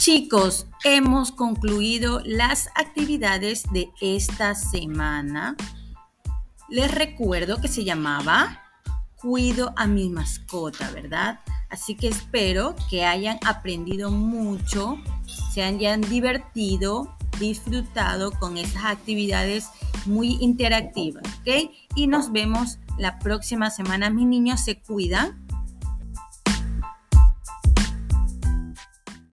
Chicos, hemos concluido las actividades de esta semana. Les recuerdo que se llamaba Cuido a mi mascota, ¿verdad? Así que espero que hayan aprendido mucho, se hayan divertido, disfrutado con esas actividades muy interactivas, ¿ok? Y nos vemos la próxima semana. Mis niños se cuidan.